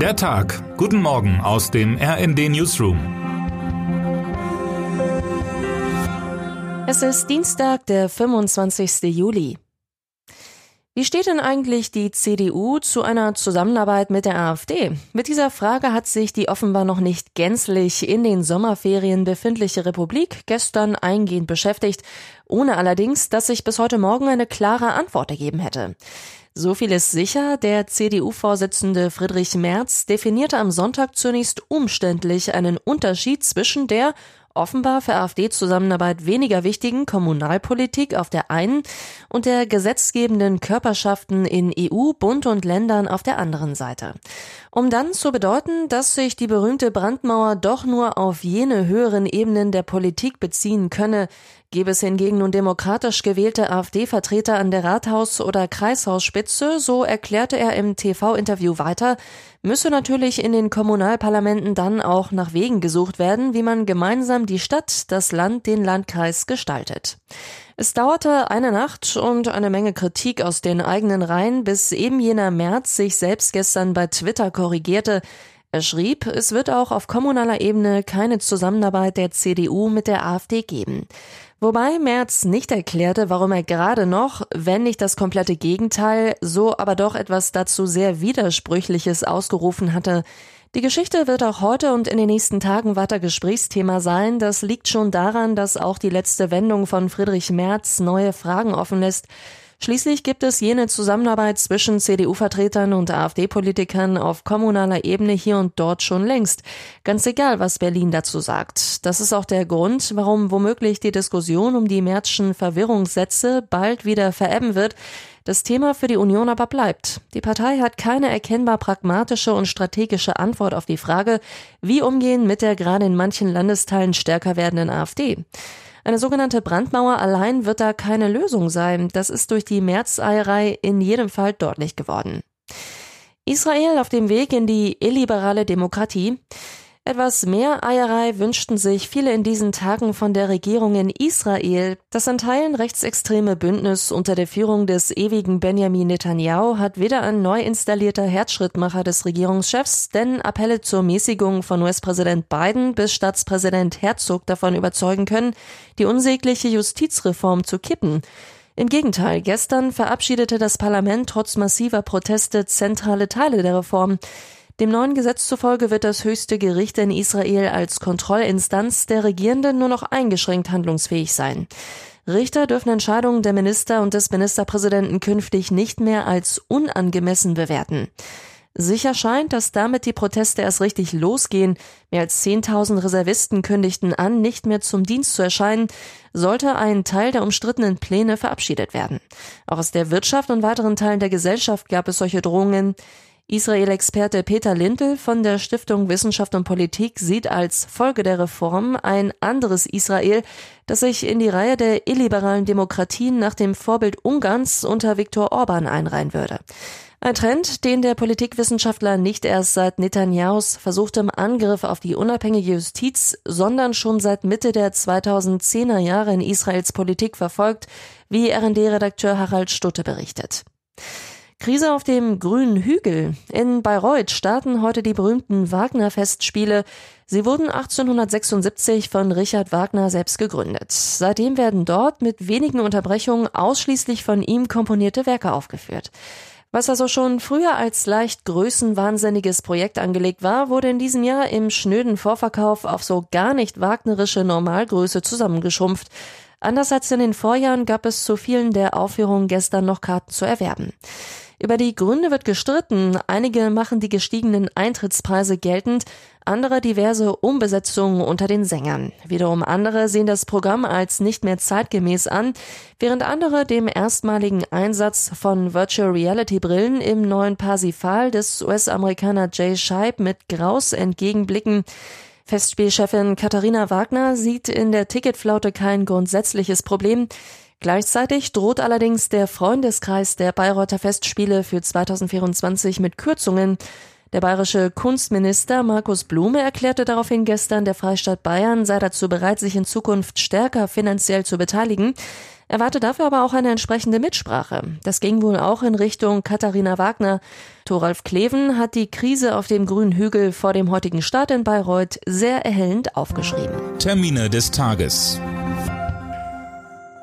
Der Tag. Guten Morgen aus dem RND Newsroom. Es ist Dienstag, der 25. Juli. Wie steht denn eigentlich die CDU zu einer Zusammenarbeit mit der AfD? Mit dieser Frage hat sich die offenbar noch nicht gänzlich in den Sommerferien befindliche Republik gestern eingehend beschäftigt, ohne allerdings, dass sich bis heute Morgen eine klare Antwort ergeben hätte. So viel ist sicher, der CDU-Vorsitzende Friedrich Merz definierte am Sonntag zunächst umständlich einen Unterschied zwischen der offenbar für AfD-Zusammenarbeit weniger wichtigen Kommunalpolitik auf der einen und der gesetzgebenden Körperschaften in EU, Bund und Ländern auf der anderen Seite. Um dann zu bedeuten, dass sich die berühmte Brandmauer doch nur auf jene höheren Ebenen der Politik beziehen könne, Gäbe es hingegen nun demokratisch gewählte AfD-Vertreter an der Rathaus- oder Kreishausspitze, so erklärte er im TV-Interview weiter, müsse natürlich in den Kommunalparlamenten dann auch nach Wegen gesucht werden, wie man gemeinsam die Stadt, das Land, den Landkreis gestaltet. Es dauerte eine Nacht und eine Menge Kritik aus den eigenen Reihen, bis eben jener März sich selbst gestern bei Twitter korrigierte. Er schrieb, es wird auch auf kommunaler Ebene keine Zusammenarbeit der CDU mit der AfD geben. Wobei Merz nicht erklärte, warum er gerade noch, wenn nicht das komplette Gegenteil, so aber doch etwas dazu sehr Widersprüchliches ausgerufen hatte. Die Geschichte wird auch heute und in den nächsten Tagen weiter Gesprächsthema sein. Das liegt schon daran, dass auch die letzte Wendung von Friedrich Merz neue Fragen offen lässt. Schließlich gibt es jene Zusammenarbeit zwischen CDU-Vertretern und AfD-Politikern auf kommunaler Ebene hier und dort schon längst. Ganz egal, was Berlin dazu sagt. Das ist auch der Grund, warum womöglich die Diskussion um die Märzschen Verwirrungssätze bald wieder verebben wird. Das Thema für die Union aber bleibt. Die Partei hat keine erkennbar pragmatische und strategische Antwort auf die Frage, wie umgehen mit der gerade in manchen Landesteilen stärker werdenden AfD. Eine sogenannte Brandmauer allein wird da keine Lösung sein. Das ist durch die Märzeierei in jedem Fall deutlich geworden. Israel auf dem Weg in die illiberale Demokratie. Etwas mehr Eierei wünschten sich viele in diesen Tagen von der Regierung in Israel. Das an Teilen rechtsextreme Bündnis unter der Führung des ewigen Benjamin Netanyahu hat weder ein neu installierter Herzschrittmacher des Regierungschefs, denn Appelle zur Mäßigung von US-Präsident Biden bis Staatspräsident Herzog davon überzeugen können, die unsägliche Justizreform zu kippen. Im Gegenteil, gestern verabschiedete das Parlament trotz massiver Proteste zentrale Teile der Reform. Dem neuen Gesetz zufolge wird das höchste Gericht in Israel als Kontrollinstanz der Regierenden nur noch eingeschränkt handlungsfähig sein. Richter dürfen Entscheidungen der Minister und des Ministerpräsidenten künftig nicht mehr als unangemessen bewerten. Sicher scheint, dass damit die Proteste erst richtig losgehen. Mehr als 10.000 Reservisten kündigten an, nicht mehr zum Dienst zu erscheinen, sollte ein Teil der umstrittenen Pläne verabschiedet werden. Auch aus der Wirtschaft und weiteren Teilen der Gesellschaft gab es solche Drohungen. Israel-Experte Peter Lindl von der Stiftung Wissenschaft und Politik sieht als Folge der Reform ein anderes Israel, das sich in die Reihe der illiberalen Demokratien nach dem Vorbild Ungarns unter Viktor Orban einreihen würde. Ein Trend, den der Politikwissenschaftler nicht erst seit Netanyahus versuchtem Angriff auf die unabhängige Justiz, sondern schon seit Mitte der 2010er Jahre in Israels Politik verfolgt, wie RD-Redakteur Harald Stutte berichtet. Krise auf dem grünen Hügel. In Bayreuth starten heute die berühmten Wagner-Festspiele. Sie wurden 1876 von Richard Wagner selbst gegründet. Seitdem werden dort mit wenigen Unterbrechungen ausschließlich von ihm komponierte Werke aufgeführt. Was also schon früher als leicht größenwahnsinniges Projekt angelegt war, wurde in diesem Jahr im schnöden Vorverkauf auf so gar nicht wagnerische Normalgröße zusammengeschrumpft. Anders als in den Vorjahren gab es zu vielen der Aufführungen gestern noch Karten zu erwerben. Über die Gründe wird gestritten. Einige machen die gestiegenen Eintrittspreise geltend, andere diverse Umbesetzungen unter den Sängern. Wiederum andere sehen das Programm als nicht mehr zeitgemäß an, während andere dem erstmaligen Einsatz von Virtual Reality Brillen im neuen Parsifal des US-Amerikaner Jay Scheib mit Graus entgegenblicken. Festspielchefin Katharina Wagner sieht in der Ticketflaute kein grundsätzliches Problem. Gleichzeitig droht allerdings der Freundeskreis der Bayreuther Festspiele für 2024 mit Kürzungen. Der bayerische Kunstminister Markus Blume erklärte daraufhin gestern, der Freistaat Bayern sei dazu bereit, sich in Zukunft stärker finanziell zu beteiligen. Er warte dafür aber auch eine entsprechende Mitsprache. Das ging wohl auch in Richtung Katharina Wagner. Thoralf Kleven hat die Krise auf dem grünen Hügel vor dem heutigen Start in Bayreuth sehr erhellend aufgeschrieben. Termine des Tages.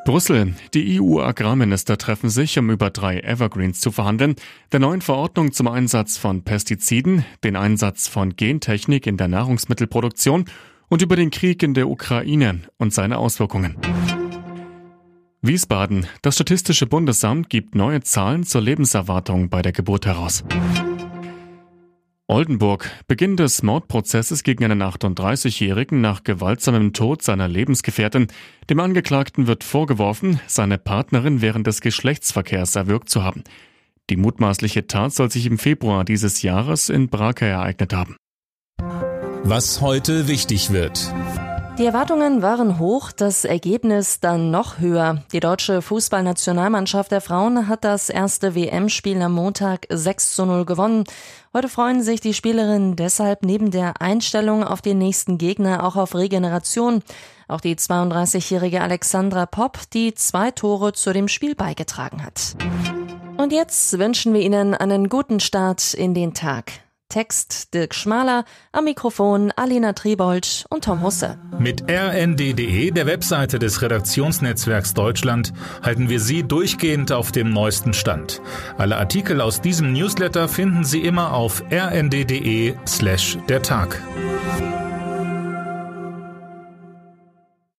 Brüssel. Die EU-Agrarminister treffen sich, um über drei Evergreens zu verhandeln. Der neuen Verordnung zum Einsatz von Pestiziden, den Einsatz von Gentechnik in der Nahrungsmittelproduktion und über den Krieg in der Ukraine und seine Auswirkungen. Wiesbaden. Das Statistische Bundesamt gibt neue Zahlen zur Lebenserwartung bei der Geburt heraus. Oldenburg. Beginn des Mordprozesses gegen einen 38-Jährigen nach gewaltsamem Tod seiner Lebensgefährtin. Dem Angeklagten wird vorgeworfen, seine Partnerin während des Geschlechtsverkehrs erwürgt zu haben. Die mutmaßliche Tat soll sich im Februar dieses Jahres in Brake ereignet haben. Was heute wichtig wird. Die Erwartungen waren hoch, das Ergebnis dann noch höher. Die deutsche Fußballnationalmannschaft der Frauen hat das erste WM-Spiel am Montag 6 zu 0 gewonnen. Heute freuen sich die Spielerinnen deshalb neben der Einstellung auf den nächsten Gegner auch auf Regeneration. Auch die 32-jährige Alexandra Popp, die zwei Tore zu dem Spiel beigetragen hat. Und jetzt wünschen wir Ihnen einen guten Start in den Tag. Text Dirk Schmaler, am Mikrofon Alina Tribold und Tom Husse. Mit rnd.de, der Webseite des Redaktionsnetzwerks Deutschland, halten wir Sie durchgehend auf dem neuesten Stand. Alle Artikel aus diesem Newsletter finden Sie immer auf rnd.de slash der Tag.